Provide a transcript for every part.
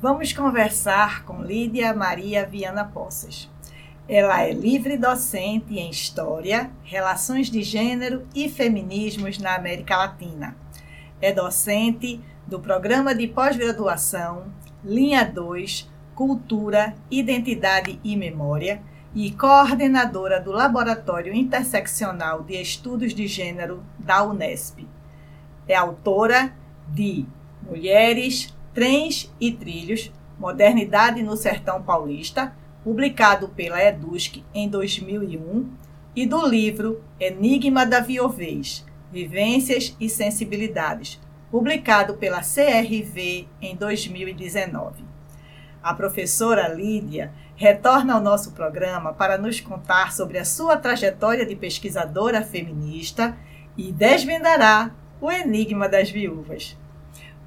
vamos conversar com Lídia Maria Viana Poças. Ela é livre docente em História, Relações de Gênero e Feminismos na América Latina. É docente do Programa de Pós-Graduação, Linha 2, Cultura, Identidade e Memória e coordenadora do Laboratório Interseccional de Estudos de Gênero da Unesp. É autora de Mulheres, Trens e Trilhos, Modernidade no Sertão Paulista, publicado pela EDUSC em 2001, e do livro Enigma da Viovez, Vivências e Sensibilidades, publicado pela CRV em 2019. A professora Lídia retorna ao nosso programa para nos contar sobre a sua trajetória de pesquisadora feminista e desvendará o enigma das viúvas.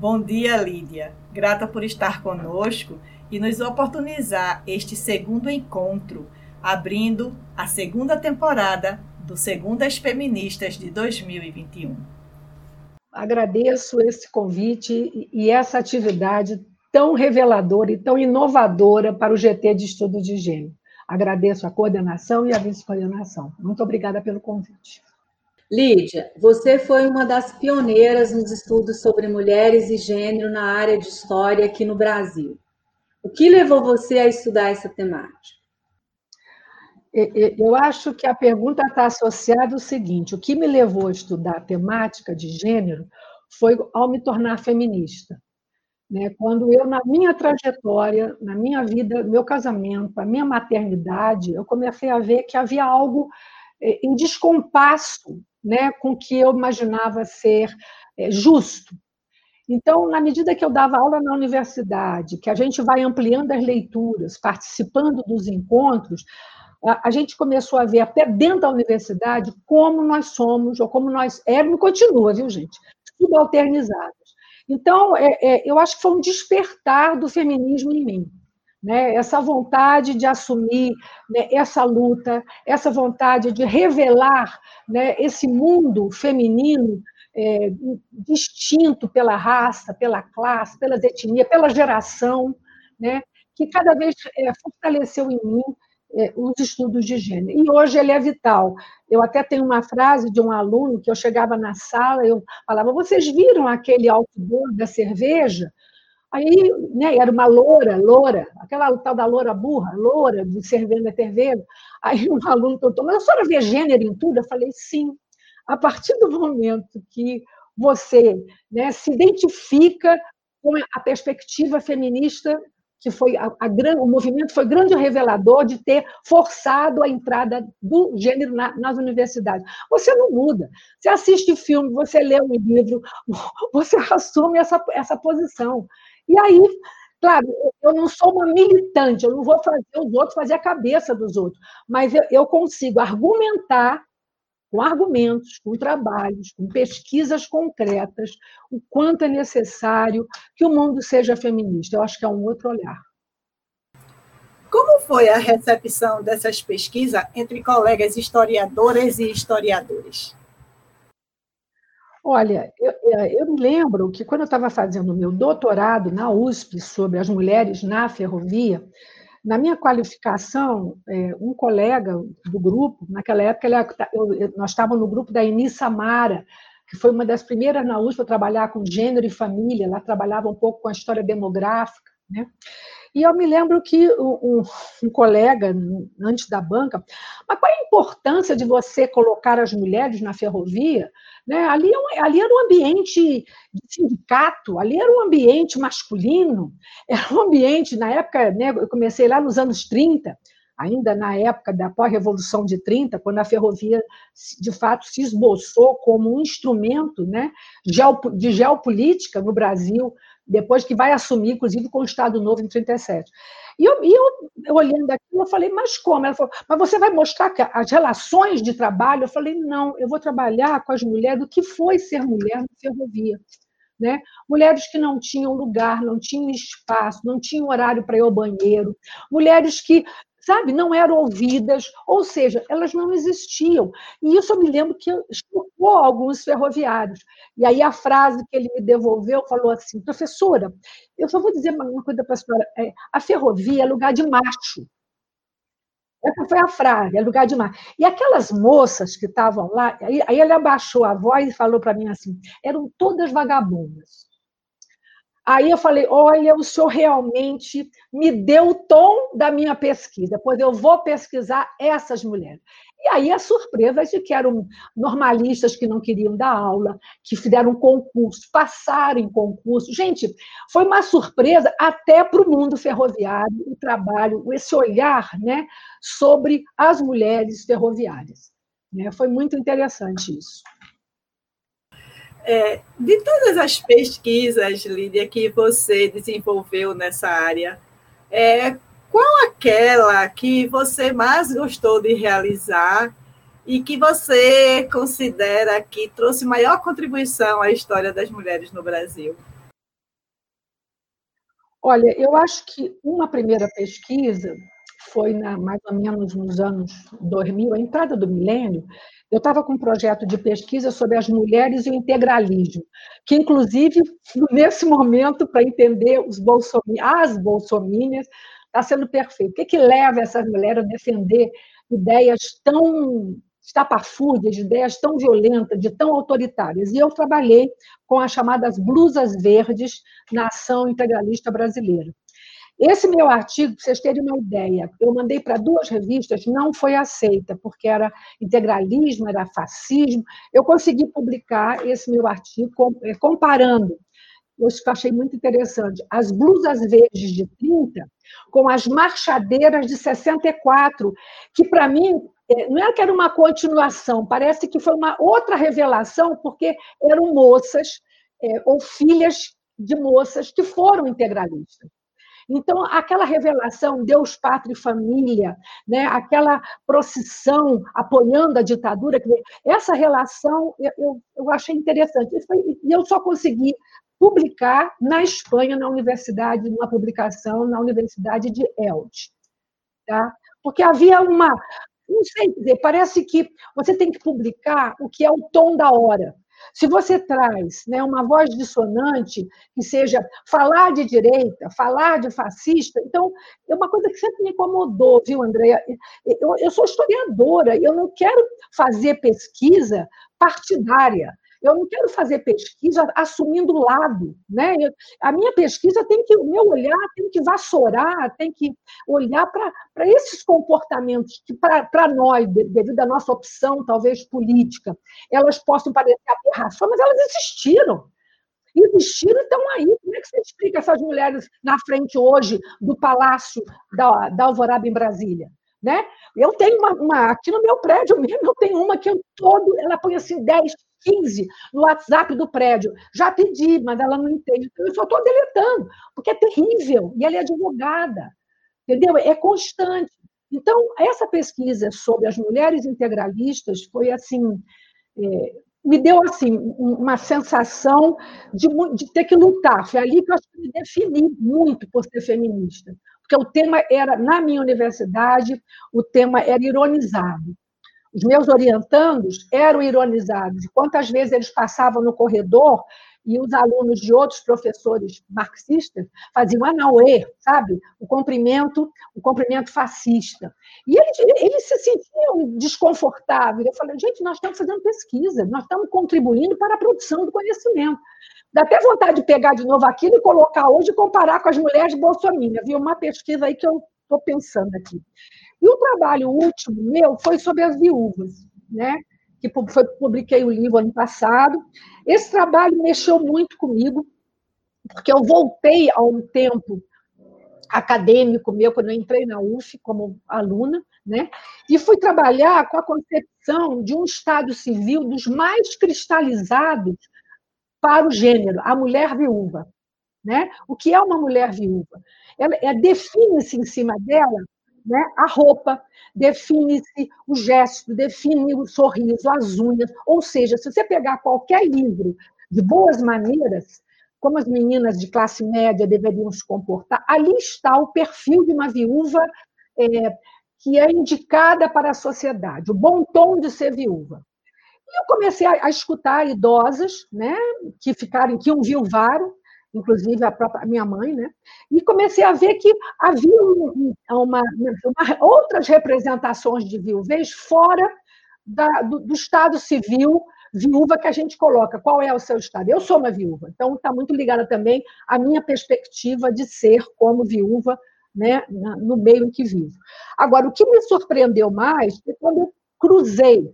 Bom dia, Lídia. Grata por estar conosco e nos oportunizar este segundo encontro, abrindo a segunda temporada do Segundas Feministas de 2021. Agradeço esse convite e essa atividade tão reveladora e tão inovadora para o GT de Estudo de Gênero. Agradeço a coordenação e a vice-coordenação. Muito obrigada pelo convite. Lídia, você foi uma das pioneiras nos estudos sobre mulheres e gênero na área de história aqui no Brasil. O que levou você a estudar essa temática? Eu acho que a pergunta está associada ao seguinte: o que me levou a estudar a temática de gênero foi ao me tornar feminista. Né? Quando eu, na minha trajetória, na minha vida, meu casamento, a minha maternidade, eu comecei a ver que havia algo eh, em descompasso né, com que eu imaginava ser é, justo. Então, na medida que eu dava aula na universidade, que a gente vai ampliando as leituras, participando dos encontros, a, a gente começou a ver até dentro da universidade como nós somos, ou como nós éramos, e continua, viu, gente? Subalternizados. Então, é, é, eu acho que foi um despertar do feminismo em mim né? essa vontade de assumir né, essa luta, essa vontade de revelar né, esse mundo feminino é, distinto pela raça, pela classe, pelas etnias, pela geração, né, que cada vez é, fortaleceu em mim é, os estudos de gênero. E hoje ele é vital. Eu até tenho uma frase de um aluno que eu chegava na sala, eu falava: vocês viram aquele outdoor da cerveja? Aí, né, era uma loura, loura, aquela tal da loura burra, loura, de cerveja cerveja. Aí um aluno perguntou, mas a senhora vê gênero em tudo? Eu falei, sim. A partir do momento que você né, se identifica com a perspectiva feminista, que foi a, a, o movimento foi grande revelador de ter forçado a entrada do gênero na, nas universidades. Você não muda. Você assiste filme, você lê um livro, você assume essa, essa posição. E aí, claro, eu não sou uma militante, eu não vou fazer os outros fazer a cabeça dos outros, mas eu, eu consigo argumentar com argumentos, com trabalhos, com pesquisas concretas, o quanto é necessário que o mundo seja feminista. Eu acho que é um outro olhar. Como foi a recepção dessas pesquisas entre colegas historiadoras e historiadores? Olha, eu, é, eu me lembro que quando eu estava fazendo o meu doutorado na USP sobre as mulheres na ferrovia, na minha qualificação, é, um colega do grupo, naquela época nós estávamos no grupo da Eni Samara, que foi uma das primeiras na USP a trabalhar com gênero e família, ela trabalhava um pouco com a história demográfica Né? E eu me lembro que um, um, colega, antes da banca, mas qual é a importância de você colocar as mulheres na ferrovia? Né? Ali, é ali era um ambiente de sindicato, ali era um ambiente masculino, era um ambiente, na época, né, eu comecei lá nos anos 30, ainda na época da pós-revolução de 30, quando a ferrovia de fato se esboçou como um instrumento né, de geopolítica no Brasil, depois que vai assumir, inclusive, com o Estado Novo em 37. E eu, e eu olhando aquilo, eu falei, mas como? Ela falou, mas você vai mostrar as relações de trabalho? Eu falei, não, eu vou trabalhar com as mulheres do que foi ser mulher na ferrovia. Né? Mulheres que não tinham lugar, não tinham espaço, não tinham horário para ir ao banheiro, mulheres que sabe, não eram ouvidas, ou seja, elas não existiam. E isso eu me lembro que chocou alguns ferroviários. E aí a frase que ele me devolveu falou assim, professora, eu só vou dizer uma coisa para a senhora, é, a ferrovia é lugar de macho. Essa foi a frase, é lugar de macho. E aquelas moças que estavam lá, aí, aí ele abaixou a voz e falou para mim assim, eram todas vagabundas. Aí eu falei: olha, o senhor realmente me deu o tom da minha pesquisa, pois eu vou pesquisar essas mulheres. E aí a surpresa de que eram normalistas que não queriam dar aula, que fizeram concurso, passaram em concurso. Gente, foi uma surpresa até para o mundo ferroviário, o trabalho, esse olhar né, sobre as mulheres ferroviárias. Né? Foi muito interessante isso. É, de todas as pesquisas, Lídia, que você desenvolveu nessa área, é, qual aquela que você mais gostou de realizar e que você considera que trouxe maior contribuição à história das mulheres no Brasil? Olha, eu acho que uma primeira pesquisa foi na, mais ou menos nos anos 2000, a entrada do milênio, eu estava com um projeto de pesquisa sobre as mulheres e o integralismo, que, inclusive, nesse momento, para entender os bolsominions, as bolsominias, está sendo perfeito. O que, que leva essas mulheres a defender ideias tão estapafúrdias, ideias tão violentas, de tão autoritárias? E eu trabalhei com as chamadas blusas verdes na ação integralista brasileira. Esse meu artigo, para vocês terem uma ideia, eu mandei para duas revistas, não foi aceita, porque era integralismo, era fascismo. Eu consegui publicar esse meu artigo eh, comparando, eu achei muito interessante, as blusas verdes de 30 com as marchadeiras de 64, que para mim eh, não é que era uma continuação, parece que foi uma outra revelação, porque eram moças é, ou filhas de moças que foram integralistas. Então, aquela revelação, Deus, pátria e família, né? aquela procissão apoiando a ditadura, essa relação eu, eu achei interessante. E eu só consegui publicar na Espanha, na universidade, numa publicação na Universidade de Elche. Tá? Porque havia uma. Não sei dizer, parece que você tem que publicar o que é o tom da hora. Se você traz né, uma voz dissonante, que seja falar de direita, falar de fascista, então é uma coisa que sempre me incomodou, viu, Andréia? Eu, eu sou historiadora, eu não quero fazer pesquisa partidária. Eu não quero fazer pesquisa assumindo lado, né? Eu, a minha pesquisa tem que, o meu olhar tem que vassourar, tem que olhar para esses comportamentos que, para nós, devido à nossa opção, talvez política, elas possam parecer aberrações, mas elas existiram. Existiram e estão aí. Como é que você explica essas mulheres na frente hoje do Palácio da, da Alvorada em Brasília? Né? Eu tenho uma, uma, aqui no meu prédio mesmo, eu tenho uma que eu todo, ela põe assim 10 15 no WhatsApp do prédio. Já pedi, mas ela não entende. Então, eu só estou deletando, porque é terrível. E ela é advogada. Entendeu? É constante. Então, essa pesquisa sobre as mulheres integralistas foi assim. É, me deu assim uma sensação de, de, ter que lutar. Foi ali que eu acho que me defini muito por ser feminista, porque o tema era na minha universidade o tema era ironizado os meus orientandos eram ironizados. Quantas vezes eles passavam no corredor e os alunos de outros professores marxistas faziam anauê, sabe? O comprimento, o comprimento fascista. E eles, eles se sentiam desconfortáveis. Eu falei, gente, nós estamos fazendo pesquisa, nós estamos contribuindo para a produção do conhecimento. Dá até vontade de pegar de novo aquilo e colocar hoje e comparar com as mulheres bolsominions. Viu uma pesquisa aí que eu estou pensando aqui. E o trabalho último meu foi sobre as viúvas, né? que foi, publiquei o livro ano passado. Esse trabalho mexeu muito comigo, porque eu voltei a um tempo acadêmico meu, quando eu entrei na UF como aluna, né? e fui trabalhar com a concepção de um Estado civil dos mais cristalizados para o gênero, a mulher viúva. Né? O que é uma mulher viúva? Ela é, define-se em cima dela né? a roupa, define-se o gesto, define o sorriso, as unhas. Ou seja, se você pegar qualquer livro de boas maneiras, como as meninas de classe média deveriam se comportar, ali está o perfil de uma viúva é, que é indicada para a sociedade, o bom tom de ser viúva. Eu comecei a, a escutar idosas, né, que ficaram, que viuvaram, inclusive a própria minha mãe, né? E comecei a ver que havia uma, uma outras representações de viuvez fora da, do, do, estado civil viúva que a gente coloca. Qual é o seu estado? Eu sou uma viúva, então está muito ligada também à minha perspectiva de ser como viúva, né, no meio em que vivo. Agora, o que me surpreendeu mais é quando eu cruzei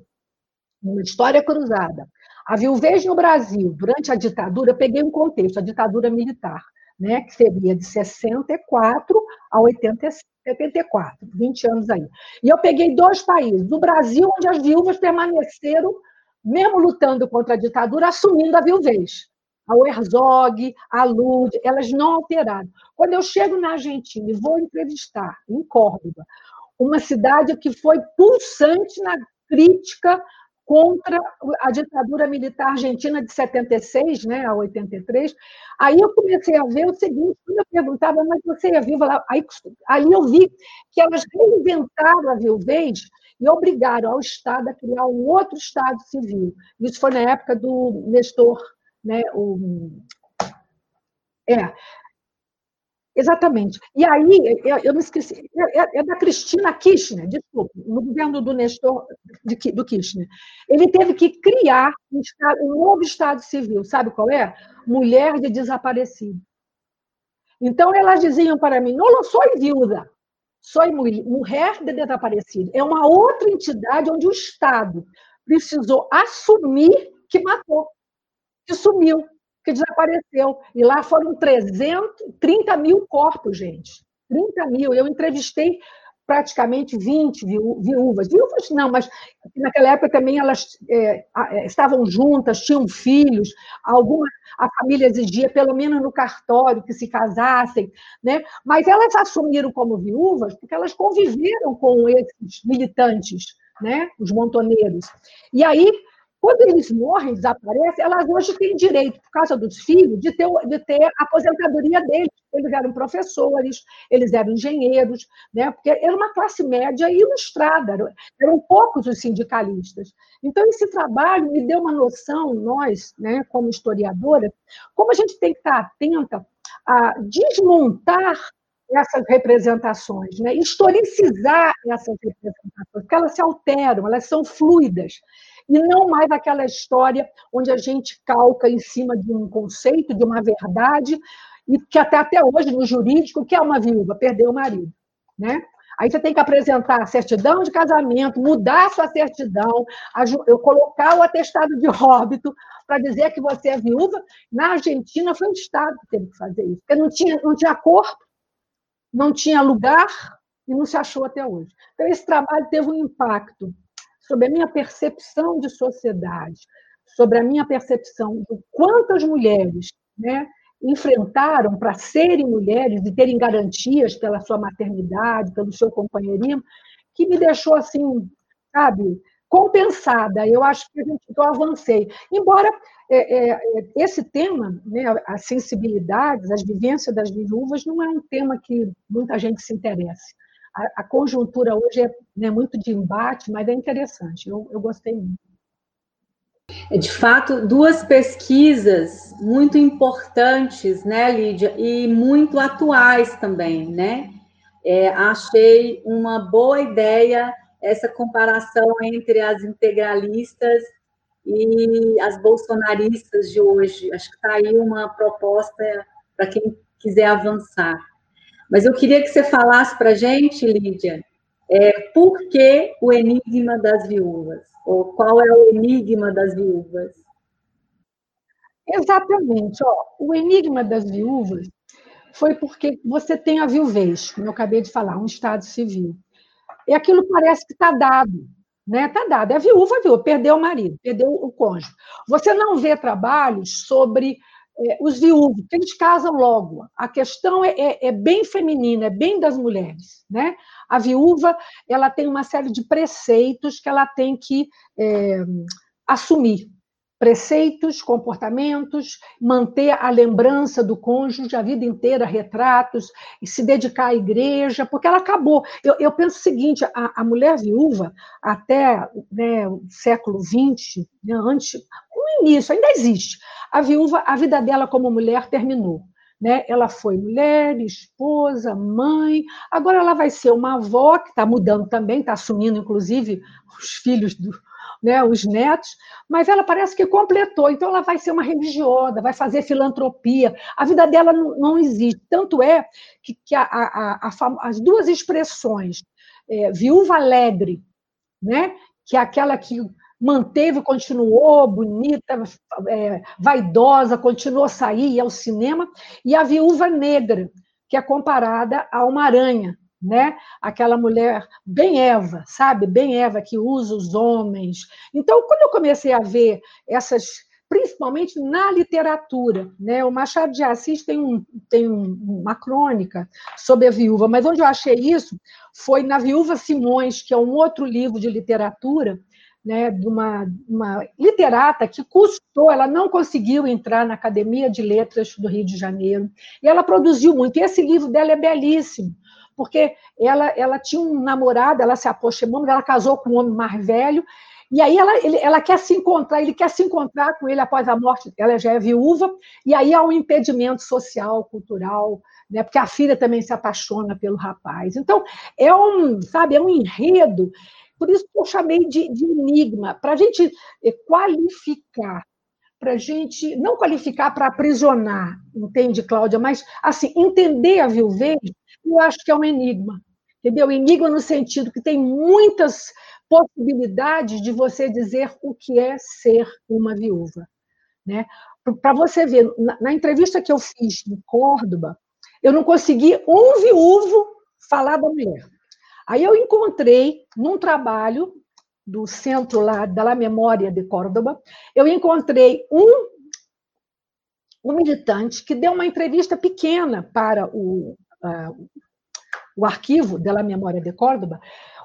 uma história cruzada a viuvez no Brasil, durante a ditadura, eu peguei um contexto, a ditadura militar, né, que seria de 64 a 80, 74, 20 anos aí. E eu peguei dois países, o Brasil, onde as viúvas permaneceram, mesmo lutando contra a ditadura, assumindo a viuvez. A Herzog, a Lud, elas não alteraram. Quando eu chego na Argentina e vou entrevistar, em Córdoba, uma cidade que foi pulsante na crítica contra a ditadura militar argentina de 76 né, a 83. Aí eu comecei a ver o seguinte, quando eu perguntava, mas você é viva? Aí, aí eu vi que elas reinventaram a viuvez e obrigaram ao Estado a criar um outro Estado civil. Isso foi na época do Nestor, né, o, é, Exatamente. E aí, eu, me esqueci, é, é, é, da Cristina Kirchner, desculpa, no governo do Nestor, de, do Kirchner. Ele teve que criar um, estado, um novo Estado civil, sabe qual é? Mulher de desaparecido. Então, elas diziam para mim, não, não sou viúva, sou mulher de desaparecido. É uma outra entidade onde o Estado precisou assumir que matou, que sumiu que desapareceu. E lá foram 300, 30 mil corpos, gente. 30 mil. Eu entrevistei praticamente 20 viúvas. Viúvas não, mas naquela época também elas é, é, estavam juntas, tinham filhos, algumas a família exigia, pelo menos no cartório, que se casassem, né? mas elas assumiram como viúvas porque elas conviveram com esses militantes, né? os montoneiros. E aí quando eles morrem, desaparecem, elas hoje têm direito, por causa dos filhos, de ter, de ter a aposentadoria deles. Eles eram professores, eles eram engenheiros, né? porque era uma classe média ilustrada, eram, eram poucos os sindicalistas. Então, esse trabalho me deu uma noção, nós, né, como historiadora, como a gente tem que estar atenta a desmontar essas representações, né? historicizar essas representações, porque elas se alteram, elas são fluidas e não mais aquela história onde a gente calca em cima de um conceito, de uma verdade, e que até, até hoje, no jurídico, o que é uma viúva? Perdeu o marido. Né? Aí você tem que apresentar a certidão de casamento, mudar a sua certidão, colocar o atestado de óbito para dizer que você é viúva. Na Argentina foi o Estado que teve que fazer isso, porque não tinha, não tinha corpo, não tinha lugar e não se achou até hoje. Então, esse trabalho teve um impacto sobre a minha percepção de sociedade, sobre a minha percepção de quantas mulheres né, enfrentaram para serem mulheres e terem garantias pela sua maternidade, pelo seu companheirismo, que me deixou assim, sabe, compensada. Eu acho que a gente, eu avancei. Embora é, é, esse tema, né, as sensibilidades, as vivências das viúvas, não é um tema que muita gente se interesse a, a conjuntura hoje é né, muito de embate, mas é interessante. Eu, eu gostei muito. É, de fato, duas pesquisas muito importantes, né, Lídia, e muito atuais também, né? É, achei uma boa ideia essa comparação entre as integralistas e as bolsonaristas de hoje. Acho que está aí uma proposta para quem quiser avançar. Mas eu queria que você falasse para a gente, Lídia, é, por que o enigma das viúvas? Ou qual é o enigma das viúvas? Exatamente. Ó, o enigma das viúvas foi porque você tem a viuvez, como eu acabei de falar, um Estado civil. E aquilo parece que está dado, né? Está dado. É viúva, viúva, perdeu o marido, perdeu o cônjuge. Você não vê trabalhos sobre é, os viúvos, que eles casam logo. A questão é, é, é, bem feminina, é bem das mulheres. Né? A viúva ela tem uma série de preceitos que ela tem que é, assumir preceitos, comportamentos, manter a lembrança do cônjuge a vida inteira, retratos, e se dedicar à igreja, porque ela acabou. Eu, eu penso o seguinte: a, a mulher viúva, até né, o século XX, né, antes, no início, ainda existe. A viúva, a vida dela como mulher terminou. Né? Ela foi mulher, esposa, mãe, agora ela vai ser uma avó, que está mudando também, está assumindo, inclusive, os filhos do, né, os netos, mas ela parece que completou, então ela vai ser uma religiosa, vai fazer filantropia, a vida dela não, não existe. Tanto é que, que a, a, a, as duas expressões, é, viúva alegre, né, que é aquela que manteve, continuou bonita, é, vaidosa, continuou a sair ao cinema, e a viúva negra, que é comparada a uma aranha, né? Aquela mulher bem Eva, sabe? Bem Eva que usa os homens. Então, quando eu comecei a ver essas, principalmente na literatura, né? O Machado de Assis tem, um, tem uma crônica sobre a viúva, mas onde eu achei isso foi na Viúva Simões, que é um outro livro de literatura, né, de uma, uma, literata que custou, ela não conseguiu entrar na Academia de Letras do Rio de Janeiro, e ela produziu muito. E esse livro dela é belíssimo, porque ela, ela tinha um namorado, ela se aproximou, ela casou com um homem mais velho, e aí ela, ele, ela quer se encontrar, ele quer se encontrar com ele após a morte, ela já é viúva, e aí há um impedimento social, cultural, né, porque a filha também se apaixona pelo rapaz. Então, é um, sabe, é um enredo, por isso que eu chamei de, de enigma, para a gente qualificar para a gente não qualificar para aprisionar, entende, Cláudia? Mas assim entender a viuvez eu acho que é um enigma. Entendeu? Enigma no sentido que tem muitas possibilidades de você dizer o que é ser uma viúva. Né? Para você ver, na, na, entrevista que eu fiz em Córdoba, eu não consegui um viúvo falar da mulher. Aí eu encontrei num trabalho do centro lá da La Memória de Córdoba, eu encontrei um, um militante que deu uma entrevista pequena para o, uh, o arquivo da Memória de Córdoba,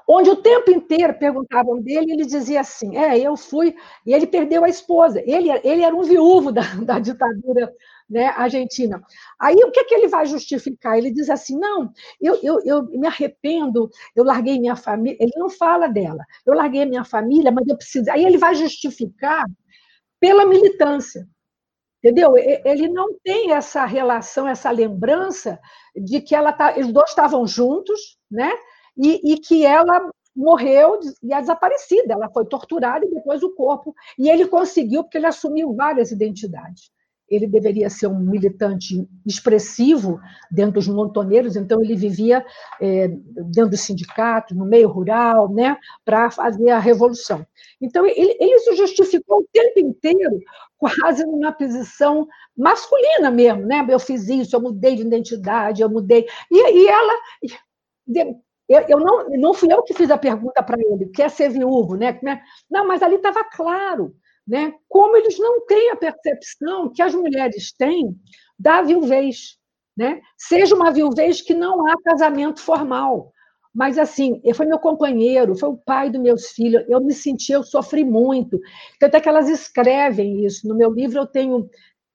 onde o tempo inteiro perguntavam dele, ele dizia assim: é, eu fui, e ele perdeu a esposa, ele, ele era um viúvo da, da ditadura né, argentina. Aí o que, é que ele vai justificar? Ele diz assim: não, eu, eu, eu me arrependo, eu larguei minha família. Ele não fala dela, eu larguei minha família, mas eu preciso. Aí ele vai justificar pela militância. Entendeu? Ele não tem essa relação, essa lembrança de que ela tá, eles dois estavam juntos, né? E, e que ela morreu e é desaparecida. Ela foi torturada e depois o corpo. E ele conseguiu, porque ele assumiu várias identidades ele deveria ser um militante expressivo dentro dos montoneiros, então ele vivia é, dentro dos sindicatos, no meio rural, né, para fazer a revolução. Então ele, ele se justificou o tempo inteiro quase numa posição masculina mesmo, né? Eu fiz isso, eu mudei de identidade, eu mudei. E, e ela, eu, eu, não, não fui eu que fiz a pergunta para ele, quer ser viúvo, né? Não, mas ali estava claro né? como eles não têm a percepção que as mulheres têm da viuvez. Né? Seja uma viuvez que não há casamento formal. Mas, assim, ele foi meu companheiro, foi o pai dos meus filhos, eu me senti, eu sofri muito. Tanto é que elas escrevem isso. No meu livro eu tenho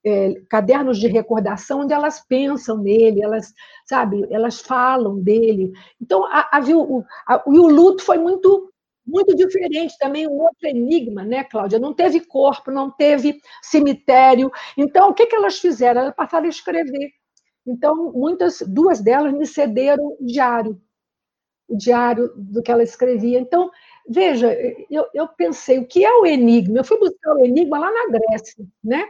é, cadernos de recordação onde elas pensam nele, elas, sabe, elas falam dele. Então, a, a, o, a, o luto foi muito muito diferente também, um outro enigma, né, Cláudia? Não teve corpo, não teve cemitério. Então, o que, que elas fizeram? Elas passaram a escrever. Então, muitas, duas delas me cederam o diário, o diário do que ela escrevia. Então, veja, eu, eu pensei, o que é o enigma? Eu fui buscar o enigma lá na Grécia, né?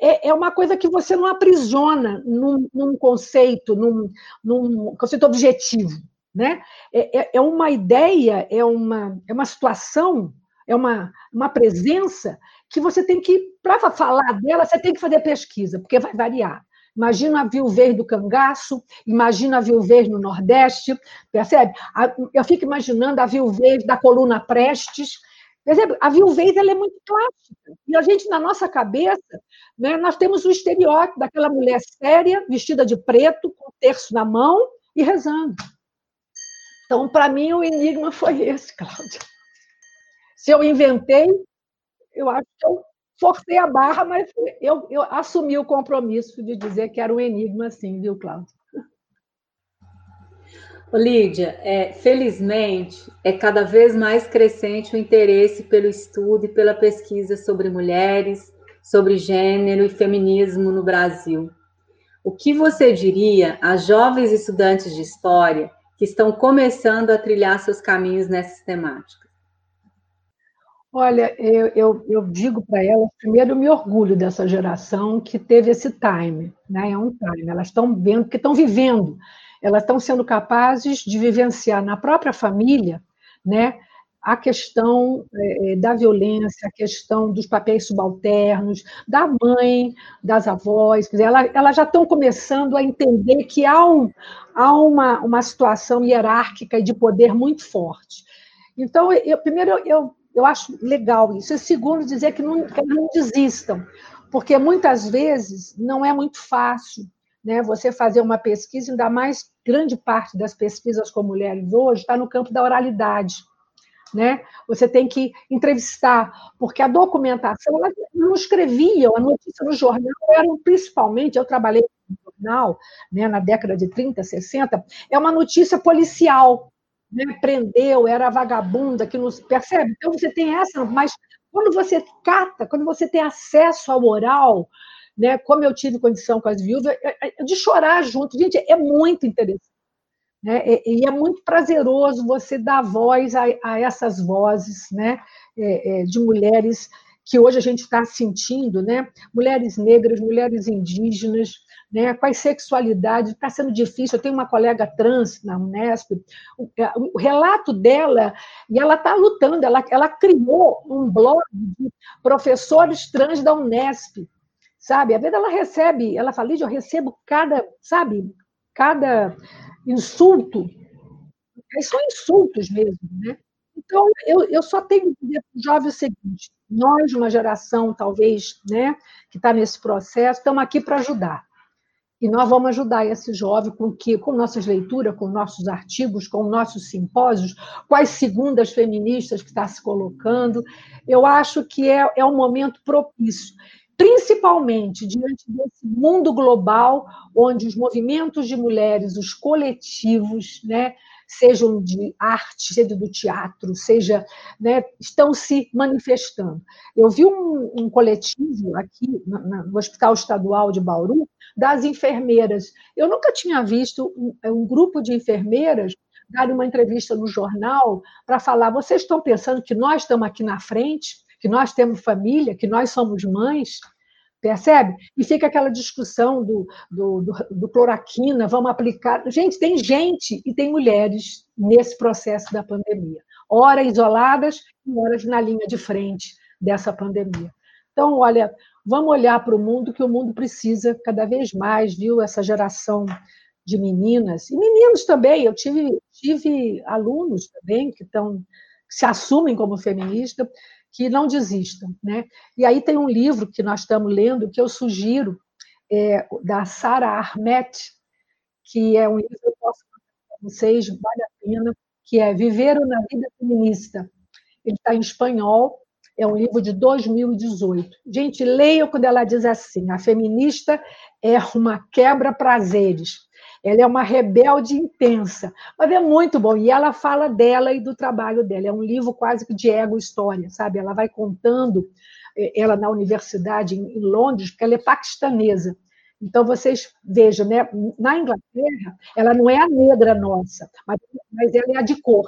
É, é uma coisa que você não aprisiona num, num conceito, num, num conceito objetivo. Né? É, é, é uma ideia, é uma, é uma situação, é uma, uma presença que você tem que, para falar dela, você tem que fazer pesquisa, porque vai variar. Imagina a viuvez do cangaço, imagina a viuvez no Nordeste, percebe? Eu fico imaginando a viuvez da coluna Prestes, percebe? A viuvez ela é muito clássica. E a gente, na nossa cabeça, né, nós temos o estereótipo daquela mulher séria, vestida de preto, com o terço na mão e rezando. Então, para mim, o enigma foi esse, Cláudia. Se eu inventei, eu acho que eu forcei a barra, mas eu, eu assumi o compromisso de dizer que era um enigma, sim, viu, Cláudia? Lídia, é, felizmente é cada vez mais crescente o interesse pelo estudo e pela pesquisa sobre mulheres, sobre gênero e feminismo no Brasil. O que você diria às jovens estudantes de história que estão começando a trilhar seus caminhos nessas temáticas? Olha, eu, eu, eu digo para elas, primeiro, eu me orgulho dessa geração que teve esse time, né? é um time, elas estão vendo, que estão vivendo, elas estão sendo capazes de vivenciar na própria família né, a questão é, é, da violência, a questão dos papéis subalternos, da mãe, das avós, quer dizer, elas, elas já estão começando a entender que há, um, há uma, uma situação hierárquica e de poder muito forte. Então, eu, primeiro, eu, eu acho legal isso. E segundo, dizer que não, que não desistam, porque muitas vezes não é muito fácil né, você fazer uma pesquisa, ainda mais grande parte das pesquisas com mulheres hoje está no campo da oralidade né? Você tem que entrevistar, porque a documentação, elas não escreviam, a notícia no jornal eram principalmente, eu trabalhei no jornal, né, na década de 30, 60, é uma notícia policial, né? Prendeu, era vagabunda, que não percebe? Então você tem essa, mas quando você cata, quando você tem acesso ao oral, né, como eu tive condição com as viúvas, é, é, de chorar junto. Gente, é muito interessante. Né? E é muito prazeroso você dar voz a, a essas vozes né? É, é, de mulheres que hoje a gente está sentindo, né? mulheres negras, mulheres indígenas, né? as sexualidades, está sendo difícil. Eu tenho uma colega trans na Unesp, o, é, o relato dela, e ela está lutando, ela, ela criou um blog de professores trans da Unesp, sabe? A vezes ela recebe, ela fala, Lídia, eu recebo cada, sabe, cada insulto, são insultos mesmo, né? Então, eu, eu só tenho que dizer para o jovem o seguinte: nós, uma geração, talvez, né, que está nesse processo, estamos aqui para ajudar. E nós vamos ajudar esse jovem com que, com nossas leituras, com nossos artigos, com nossos simpósios, com as segundas feministas que está se colocando. Eu acho que é, é um momento propício principalmente diante desse mundo global, onde os movimentos de mulheres, os coletivos, né, sejam de arte, seja do teatro, seja, né, estão se manifestando. Eu vi um, um coletivo aqui no, no Hospital Estadual de Bauru das enfermeiras. Eu nunca tinha visto um, um grupo de enfermeiras dar uma entrevista no jornal para falar: vocês estão pensando que nós estamos aqui na frente? que nós temos família, que nós somos mães, percebe? E fica aquela discussão do, do, do, do, cloroquina, vamos aplicar. Gente, tem gente e tem mulheres nesse processo da pandemia, ora isoladas e horas na linha de frente dessa pandemia. Então, olha, vamos olhar para o mundo, que o mundo precisa cada vez mais, viu? Essa geração de meninas, e meninos também, eu tive, tive alunos também que estão, se assumem como feministas, que não desistam. Né? E aí tem um livro que nós estamos lendo que eu sugiro, é, da Sara Ahmed, que é um livro que eu posso para vocês, vale a pena, que é Viver na Vida Feminista. Ele está em espanhol, é um livro de 2018. Gente, leiam quando ela diz assim: a feminista é uma quebra-prazeres. Ela é uma rebelde intensa, mas é muito bom. E ela fala dela e do trabalho dela. É um livro quase que de ego-história, sabe? Ela vai contando, eh, ela na universidade em Londres, porque ela é paquistanesa. Então, vocês vejam, né? na Inglaterra, ela não é a negra nossa, mas, ela é a de cor.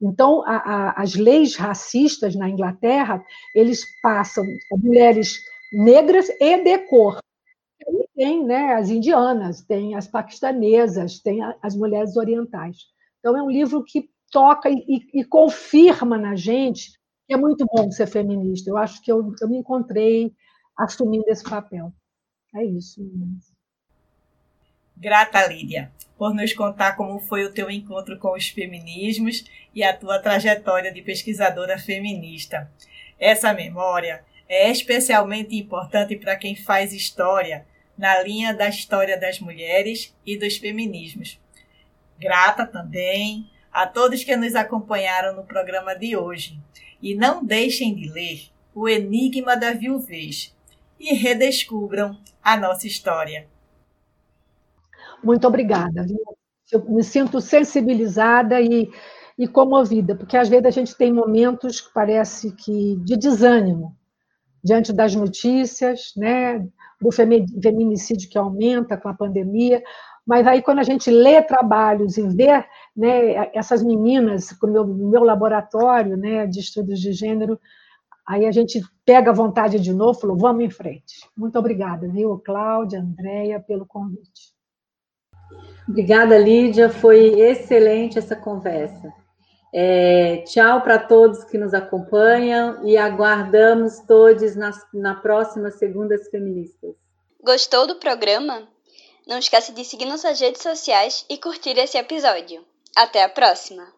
Então, a, a, as leis racistas na Inglaterra, eles passam mulheres negras e de cor. E tem né, as indianas, tem as paquistanesas, tem as mulheres orientais. Então, é um livro que toca e, e, e confirma na gente que é muito bom ser feminista. Eu acho que eu, eu me encontrei assumindo esse papel. É isso. Grata, Lídia, por nos contar como foi o teu encontro com os feminismos e a tua trajetória de pesquisadora feminista. Essa memória é especialmente importante para quem faz história na linha da história das mulheres e dos feminismos. Grata também a todos que nos acompanharam no programa de hoje. E não deixem de ler O Enigma da Viuvez e redescubram a nossa história. Muito obrigada. Eu me sinto sensibilizada e, e comovida, porque às vezes a gente tem momentos que parece que de desânimo diante das notícias, né, do feminicídio que aumenta com a pandemia, mas aí quando a gente lê trabalhos e vê né, essas meninas com o meu, meu laboratório né, de estudos de gênero, aí a gente pega a vontade de novo e falou, vamos em frente. Muito obrigada, viu, Cláudia, Andréia, pelo convite. Obrigada, Lídia. Foi excelente essa conversa. É, tchau para todos que nos acompanham e aguardamos todos nas, na próxima Segundas Feministas. Gostou do programa? Não esqueça de seguir nossas redes sociais e curtir esse episódio. Até a próxima!